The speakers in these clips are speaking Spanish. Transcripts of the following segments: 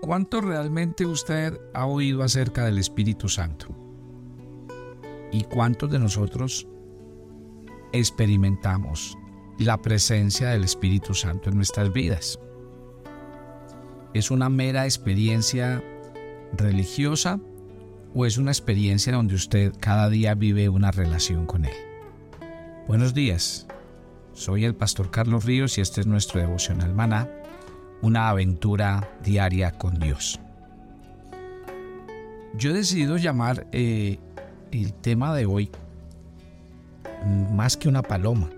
¿Cuánto realmente usted ha oído acerca del Espíritu Santo? ¿Y cuántos de nosotros experimentamos la presencia del Espíritu Santo en nuestras vidas? ¿Es una mera experiencia religiosa o es una experiencia donde usted cada día vive una relación con Él? Buenos días, soy el pastor Carlos Ríos y este es nuestro devocional maná una aventura diaria con Dios. Yo he decidido llamar eh, el tema de hoy más que una paloma,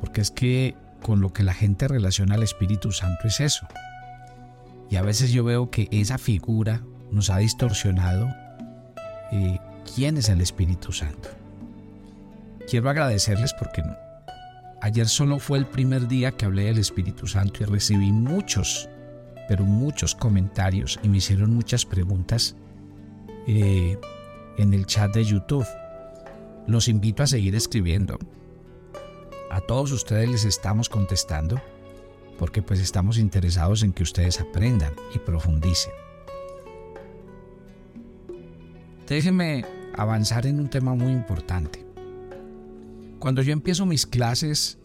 porque es que con lo que la gente relaciona al Espíritu Santo es eso. Y a veces yo veo que esa figura nos ha distorsionado eh, quién es el Espíritu Santo. Quiero agradecerles porque Ayer solo fue el primer día que hablé del Espíritu Santo y recibí muchos, pero muchos comentarios y me hicieron muchas preguntas eh, en el chat de YouTube. Los invito a seguir escribiendo. A todos ustedes les estamos contestando porque pues estamos interesados en que ustedes aprendan y profundicen. Déjenme avanzar en un tema muy importante. Cuando yo empiezo mis clases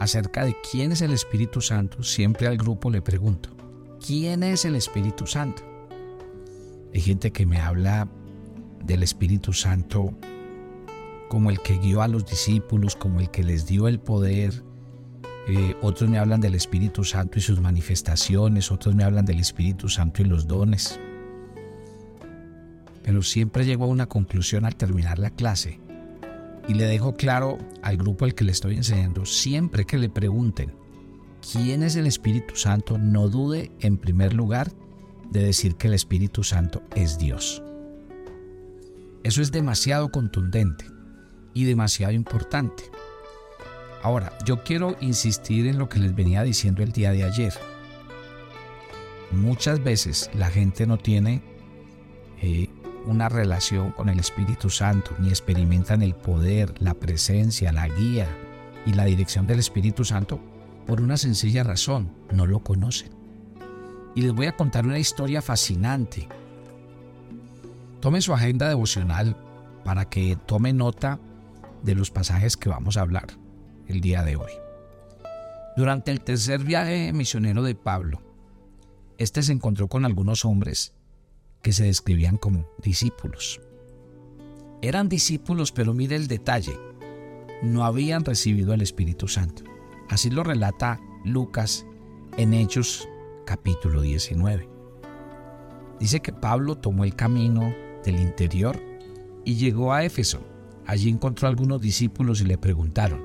acerca de quién es el Espíritu Santo, siempre al grupo le pregunto, ¿quién es el Espíritu Santo? Hay gente que me habla del Espíritu Santo como el que guió a los discípulos, como el que les dio el poder. Eh, otros me hablan del Espíritu Santo y sus manifestaciones, otros me hablan del Espíritu Santo y los dones. Pero siempre llego a una conclusión al terminar la clase y le dejo claro al grupo al que le estoy enseñando, siempre que le pregunten quién es el Espíritu Santo, no dude en primer lugar de decir que el Espíritu Santo es Dios. Eso es demasiado contundente y demasiado importante. Ahora, yo quiero insistir en lo que les venía diciendo el día de ayer. Muchas veces la gente no tiene eh, una relación con el Espíritu Santo, ni experimentan el poder, la presencia, la guía y la dirección del Espíritu Santo por una sencilla razón, no lo conocen. Y les voy a contar una historia fascinante. Tomen su agenda devocional para que tome nota de los pasajes que vamos a hablar el día de hoy. Durante el tercer viaje misionero de Pablo, este se encontró con algunos hombres que se describían como discípulos. Eran discípulos, pero mire el detalle, no habían recibido el Espíritu Santo. Así lo relata Lucas en Hechos capítulo 19. Dice que Pablo tomó el camino del interior y llegó a Éfeso. Allí encontró a algunos discípulos y le preguntaron.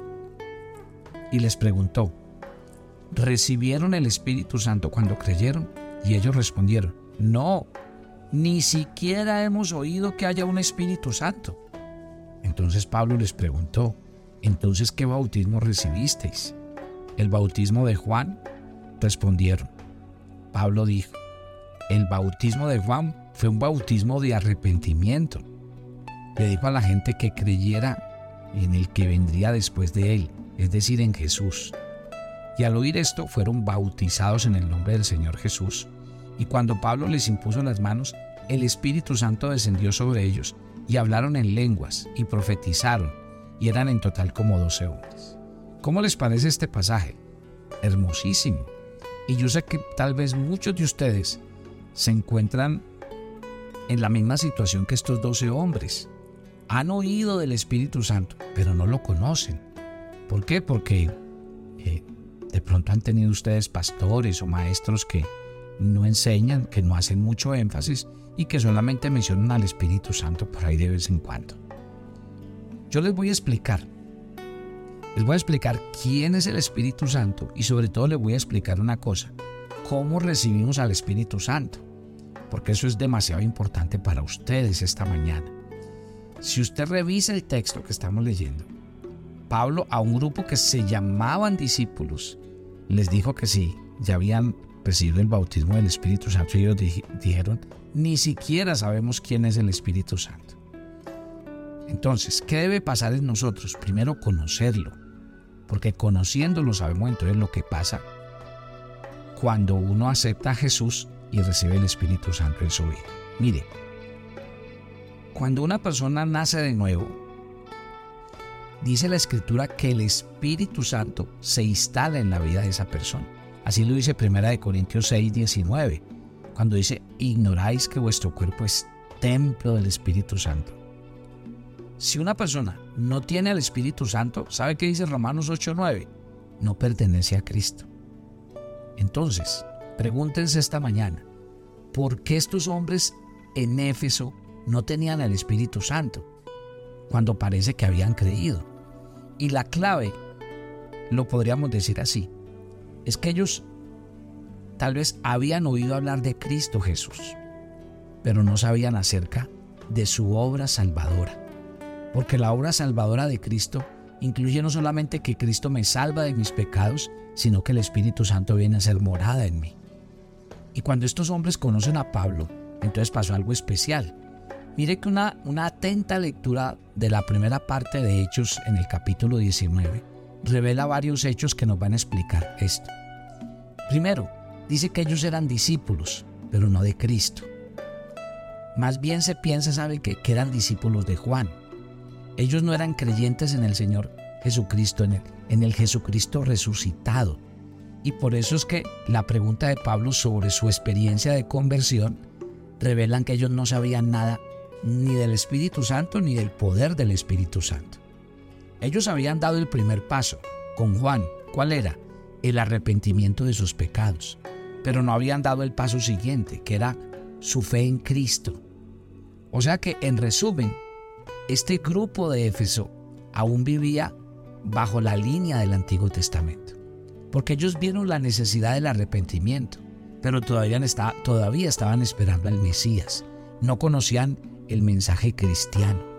Y les preguntó, ¿recibieron el Espíritu Santo cuando creyeron? Y ellos respondieron, no, ni siquiera hemos oído que haya un Espíritu Santo. Entonces Pablo les preguntó, entonces ¿qué bautismo recibisteis? ¿El bautismo de Juan? Respondieron. Pablo dijo, el bautismo de Juan fue un bautismo de arrepentimiento. Le dijo a la gente que creyera en el que vendría después de él, es decir, en Jesús. Y al oír esto fueron bautizados en el nombre del Señor Jesús. Y cuando Pablo les impuso las manos, el Espíritu Santo descendió sobre ellos y hablaron en lenguas y profetizaron y eran en total como doce hombres. ¿Cómo les parece este pasaje? Hermosísimo. Y yo sé que tal vez muchos de ustedes se encuentran en la misma situación que estos doce hombres. Han oído del Espíritu Santo, pero no lo conocen. ¿Por qué? Porque eh, de pronto han tenido ustedes pastores o maestros que no enseñan, que no hacen mucho énfasis y que solamente mencionan al Espíritu Santo por ahí de vez en cuando. Yo les voy a explicar. Les voy a explicar quién es el Espíritu Santo y sobre todo les voy a explicar una cosa. ¿Cómo recibimos al Espíritu Santo? Porque eso es demasiado importante para ustedes esta mañana. Si usted revisa el texto que estamos leyendo, Pablo a un grupo que se llamaban discípulos les dijo que sí, ya habían recibido el bautismo del Espíritu Santo y ellos dijeron, ni siquiera sabemos quién es el Espíritu Santo. Entonces, ¿qué debe pasar en nosotros? Primero conocerlo, porque conociéndolo sabemos entonces lo que pasa cuando uno acepta a Jesús y recibe el Espíritu Santo en su vida. Mire, cuando una persona nace de nuevo, dice la escritura que el Espíritu Santo se instala en la vida de esa persona. Así lo dice 1 Corintios 6, 19, cuando dice, ignoráis que vuestro cuerpo es templo del Espíritu Santo. Si una persona no tiene al Espíritu Santo, ¿sabe qué dice Romanos 8, 9? No pertenece a Cristo. Entonces, pregúntense esta mañana, ¿por qué estos hombres en Éfeso no tenían el Espíritu Santo cuando parece que habían creído? Y la clave, lo podríamos decir así, es que ellos tal vez habían oído hablar de Cristo Jesús, pero no sabían acerca de su obra salvadora. Porque la obra salvadora de Cristo incluye no solamente que Cristo me salva de mis pecados, sino que el Espíritu Santo viene a ser morada en mí. Y cuando estos hombres conocen a Pablo, entonces pasó algo especial. Mire que una, una atenta lectura de la primera parte de Hechos en el capítulo 19 revela varios hechos que nos van a explicar esto. Primero, dice que ellos eran discípulos, pero no de Cristo. Más bien se piensa, sabe, que, eran discípulos de Juan. Ellos no eran creyentes en el Señor Jesucristo, en el, en el Jesucristo resucitado. Y por eso es que la pregunta de Pablo sobre su experiencia de conversión revelan que ellos no sabían nada ni del Espíritu Santo ni del poder del Espíritu Santo. Ellos habían dado el primer paso con Juan. ¿Cuál era? El arrepentimiento de sus pecados. Pero no habían dado el paso siguiente, que era su fe en Cristo. O sea que, en resumen, este grupo de Éfeso aún vivía bajo la línea del Antiguo Testamento, porque ellos vieron la necesidad del arrepentimiento, pero todavía, estaban esperando al Mesías, no conocían el mensaje cristiano.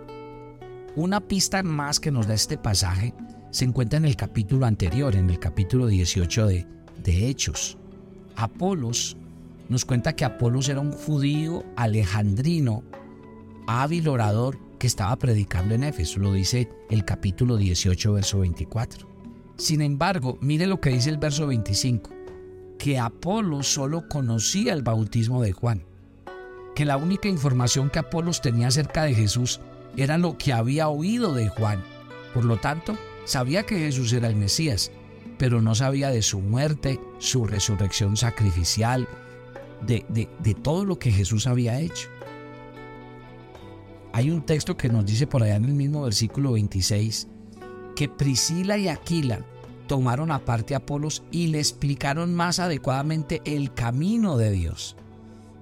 Una pista más que nos da este pasaje se encuentra en el capítulo anterior, en el capítulo 18 de, de Hechos. Apolos nos cuenta que Apolos era un judío alejandrino, hábil orador que estaba predicando en Éfeso, lo dice el capítulo 18, verso 24. Sin embargo, mire lo que dice el verso 25, que Apolos solo conocía el bautismo de Juan, que la única información que Apolos tenía acerca de Jesús era lo que había oído de Juan. Por lo tanto, sabía que Jesús era el Mesías, pero no sabía de su muerte, su resurrección sacrificial, de, de, todo lo que Jesús había hecho. Hay un texto que nos dice por allá en el mismo versículo 26 que Priscila y Aquila tomaron aparte a Apolos y le explicaron más adecuadamente el camino de Dios.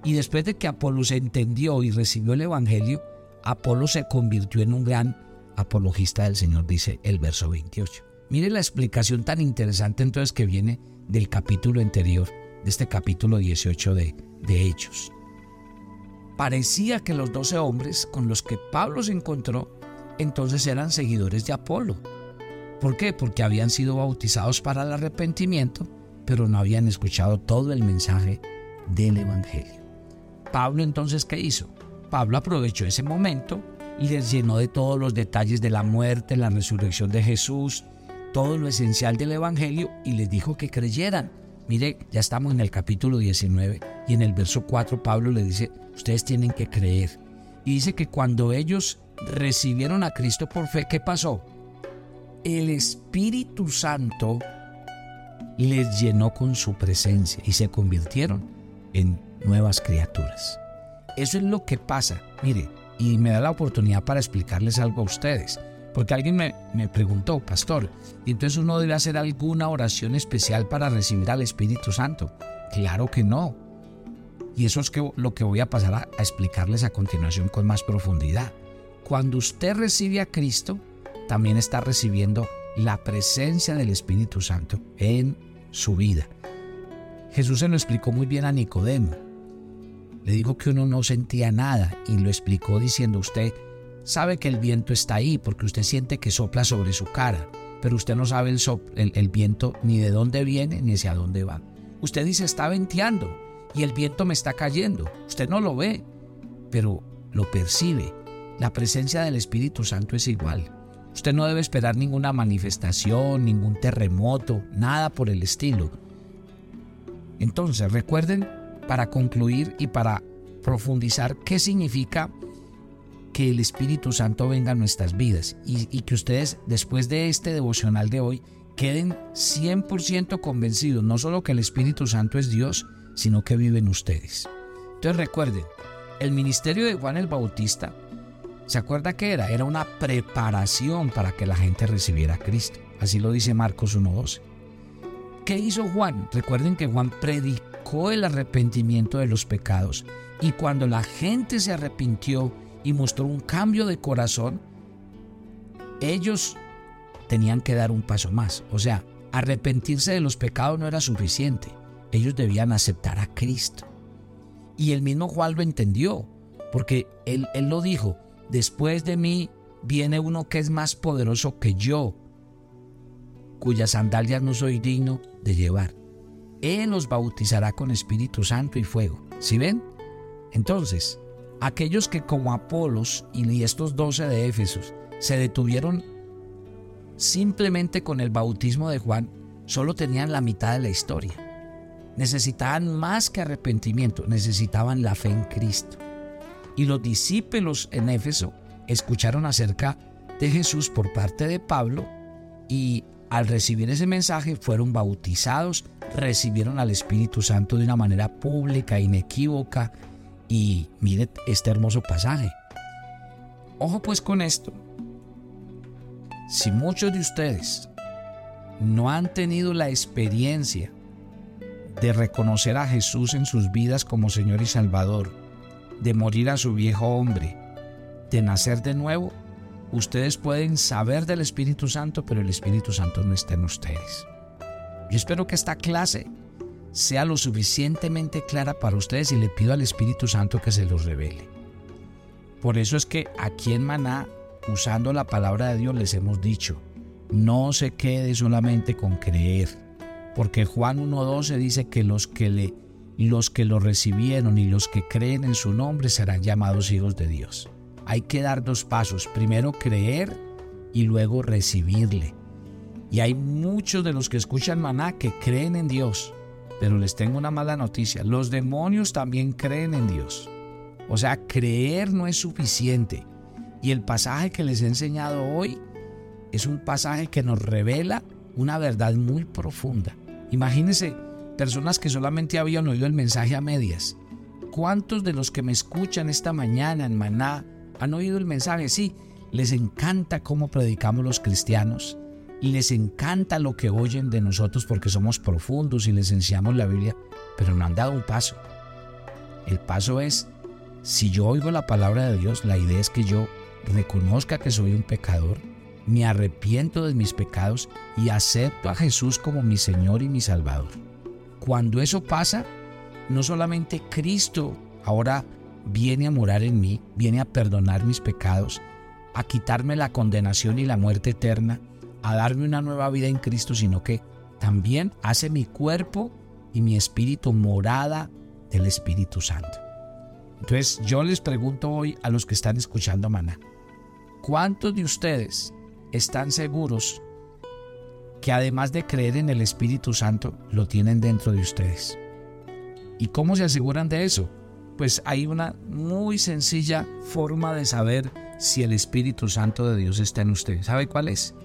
Y después de que Apolos entendió y recibió el Evangelio, Apolo se convirtió en un gran apologista del Señor, dice el verso 28. Mire la explicación tan interesante entonces que viene del capítulo anterior, de este capítulo 18 de, de Hechos. Parecía que los doce hombres con los que Pablo se encontró entonces eran seguidores de Apolo. ¿Por qué? Porque habían sido bautizados para el arrepentimiento, pero no habían escuchado todo el mensaje del Evangelio. Pablo entonces, ¿qué hizo? Pablo aprovechó ese momento y les llenó de todos los detalles de la muerte, la resurrección de Jesús, todo lo esencial del Evangelio y les dijo que creyeran. Mire, ya estamos en el capítulo 19 y en el verso 4 Pablo le dice, ustedes tienen que creer. Y dice que cuando ellos recibieron a Cristo por fe, ¿qué pasó? El Espíritu Santo les llenó con su presencia y se convirtieron en nuevas criaturas. Eso es lo que pasa. Mire, y me da la oportunidad para explicarles algo a ustedes. Porque alguien me, me preguntó, pastor, ¿y entonces uno debe hacer alguna oración especial para recibir al Espíritu Santo? Claro que no. Y eso es que, lo que voy a pasar a, a explicarles a continuación con más profundidad. Cuando usted recibe a Cristo, también está recibiendo la presencia del Espíritu Santo en su vida. Jesús se lo explicó muy bien a Nicodemo. Le dijo que uno no sentía nada y lo explicó diciendo usted sabe que el viento está ahí porque usted siente que sopla sobre su cara, pero usted no sabe el, el, viento ni de dónde viene ni hacia dónde va. Usted dice está venteando y el viento me está cayendo. Usted no lo ve, pero lo percibe. La presencia del Espíritu Santo es igual. Usted no debe esperar ninguna manifestación, ningún terremoto, nada por el estilo. Entonces, recuerden para concluir y para profundizar qué significa que el Espíritu Santo venga a nuestras vidas y, que ustedes después de este devocional de hoy queden 100% convencidos, no solo que el Espíritu Santo es Dios, sino que vive en ustedes. Entonces recuerden, el ministerio de Juan el Bautista, ¿se acuerda qué era? Era una preparación para que la gente recibiera a Cristo. Así lo dice Marcos 1.12. ¿Qué hizo Juan? Recuerden que Juan predicó el arrepentimiento de los pecados y cuando la gente se arrepintió y mostró un cambio de corazón, ellos tenían que dar un paso más. O sea, arrepentirse de los pecados no era suficiente. Ellos debían aceptar a Cristo. Y el mismo Juan lo entendió, porque él, él lo dijo, después de mí viene uno que es más poderoso que yo, cuyas sandalias no soy digno de llevar. Él los bautizará con Espíritu Santo y fuego. ¿Sí ven? Entonces, aquellos que como Apolos y estos doce de Éfesos se detuvieron simplemente con el bautismo de Juan, solo tenían la mitad de la historia. Necesitaban más que arrepentimiento, necesitaban la fe en Cristo. Y los discípulos en Éfeso escucharon acerca de Jesús por parte de Pablo y al recibir ese mensaje fueron bautizados, recibieron al Espíritu Santo de una manera pública, inequívoca. Y mire este hermoso pasaje. Ojo pues con esto. Si muchos de ustedes no han tenido la experiencia de reconocer a Jesús en sus vidas como Señor y Salvador, de morir a su viejo hombre, de nacer de nuevo, ustedes pueden saber del Espíritu Santo, pero el Espíritu Santo no está en ustedes. Yo espero que esta clase sea lo suficientemente clara para ustedes y le pido al Espíritu Santo que se los revele. Por eso es que aquí en Maná, usando la palabra de Dios, les hemos dicho, no se quede solamente con creer, porque Juan 1.12 dice que los que, le, los que lo recibieron y los que creen en su nombre serán llamados hijos de Dios. Hay que dar dos pasos, primero creer y luego recibirle. Y hay muchos de los que escuchan maná que creen en Dios, pero les tengo una mala noticia, los demonios también creen en Dios. O sea, creer no es suficiente. Y el pasaje que les he enseñado hoy es un pasaje que nos revela una verdad muy profunda. Imagínense personas que solamente habían oído el mensaje a medias. ¿Cuántos de los que me escuchan esta mañana en Maná han oído el mensaje? Sí, les encanta cómo predicamos los cristianos. Les encanta lo que oyen de nosotros porque somos profundos y les enseñamos la Biblia, pero no han dado un paso. El paso es, si yo oigo la palabra de Dios, la idea es que yo reconozca que soy un pecador, me arrepiento de mis pecados y acepto a Jesús como mi Señor y mi Salvador. Cuando eso pasa, no solamente Cristo ahora viene a morar en mí, viene a perdonar mis pecados, a quitarme la condenación y la muerte eterna, a darme una nueva vida en Cristo, sino que también hace mi cuerpo y mi espíritu morada del Espíritu Santo. Entonces yo les pregunto hoy a los que están escuchando Maná, ¿cuántos de ustedes están seguros que además de creer en el Espíritu Santo, lo tienen dentro de ustedes. ¿Y cómo se aseguran de eso? Pues hay una muy sencilla forma de saber si el Espíritu Santo de Dios está en usted. ¿Sabe cuál es?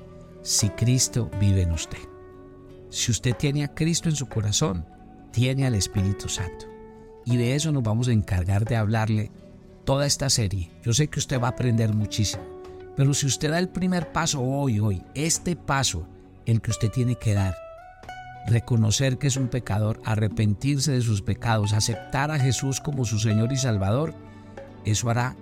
Si Cristo vive en usted. Si usted tiene a Cristo en su corazón, tiene al Espíritu Santo. Y de eso nos vamos a encargar de hablarle toda esta serie. Yo sé que usted va a aprender muchísimo. Pero si usted da el primer paso hoy, hoy, este paso, el que usted tiene que dar, reconocer que es un pecador, arrepentirse de sus pecados, aceptar a Jesús como su Señor y Salvador, eso hará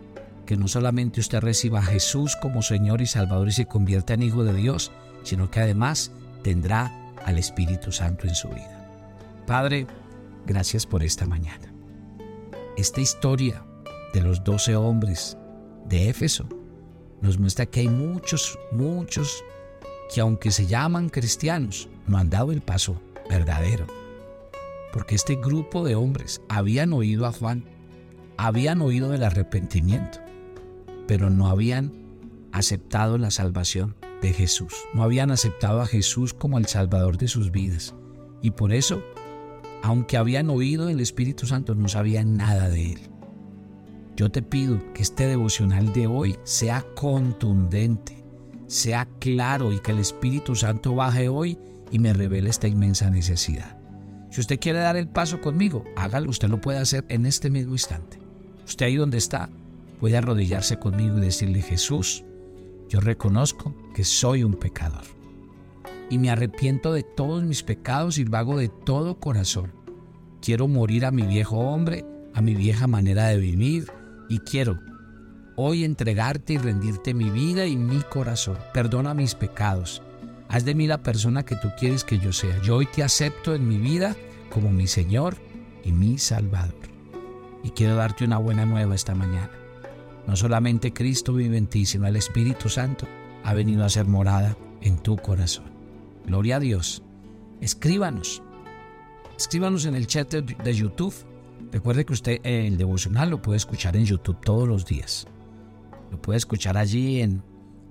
que no solamente usted reciba a Jesús como Señor y Salvador y se convierta en hijo de Dios, sino que además tendrá al Espíritu Santo en su vida. Padre, gracias por esta mañana. Esta historia de los doce hombres de Éfeso nos muestra que hay muchos, muchos que aunque se llaman cristianos, no han dado el paso verdadero. Porque este grupo de hombres habían oído a Juan, habían oído del arrepentimiento, pero no habían aceptado la salvación de Jesús, no habían aceptado a Jesús como el Salvador de sus vidas. Y por eso aunque habían oído el Espíritu Santo, no sabían nada de él. Yo te pido que este devocional de hoy sea contundente, sea claro y que el Espíritu Santo baje hoy y me revele esta inmensa necesidad. Si usted quiere dar el paso conmigo, hágalo, usted lo puede hacer en este mismo instante. Usted ahí donde está puede arrodillarse conmigo y decirle, Jesús, yo reconozco que soy un pecador y me arrepiento de todos mis pecados y lo hago de todo corazón. Quiero morir a mi viejo hombre, a mi vieja manera de vivir y quiero hoy entregarte y rendirte mi vida y mi corazón. Perdona mis pecados. Haz de mí la persona que tú quieres que yo sea. Yo hoy te acepto en mi vida como mi Señor y mi Salvador. Y quiero darte una buena nueva esta mañana. No solamente Cristo vive en ti, sino el Espíritu Santo ha venido a ser morada en tu corazón. Gloria a Dios. Escríbanos. Escríbanos en el chat de, YouTube. Recuerde que usted el devocional lo puede escuchar en YouTube todos los días. Lo puede escuchar allí en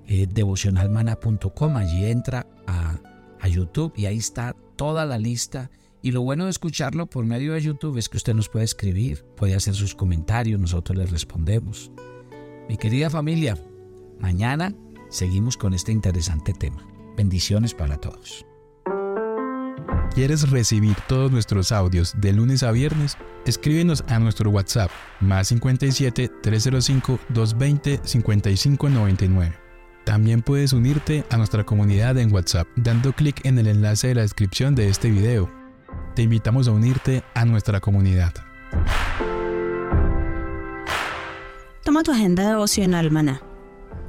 eh, devocionalmana.com. Allí entra a, a YouTube y ahí está toda la lista. Y lo bueno de escucharlo por medio de YouTube es que usted nos puede escribir, puede hacer sus comentarios, nosotros les respondemos. Mi querida familia, mañana seguimos con este interesante tema. Bendiciones para todos. ¿Quieres recibir todos nuestros audios de lunes a viernes? Escríbenos a nuestro WhatsApp más 57 305 220 5599. También puedes unirte a nuestra comunidad en WhatsApp dando clic en el enlace de la descripción de este video. Te invitamos a unirte a nuestra comunidad. Toma tu agenda devocional, maná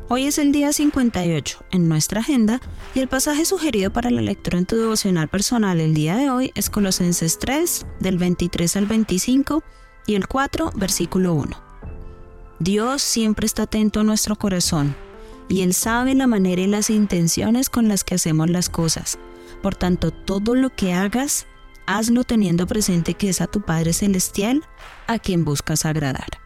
Hoy es el día 58 en nuestra agenda y el pasaje sugerido para la lectura en tu devocional personal el día de hoy es Colosenses 3 del 23 al 25 y el 4 versículo 1. Dios siempre está atento a nuestro corazón y Él sabe la manera y las intenciones con las que hacemos las cosas. Por tanto, todo lo que hagas, hazlo teniendo presente que es a tu Padre Celestial a quien buscas agradar.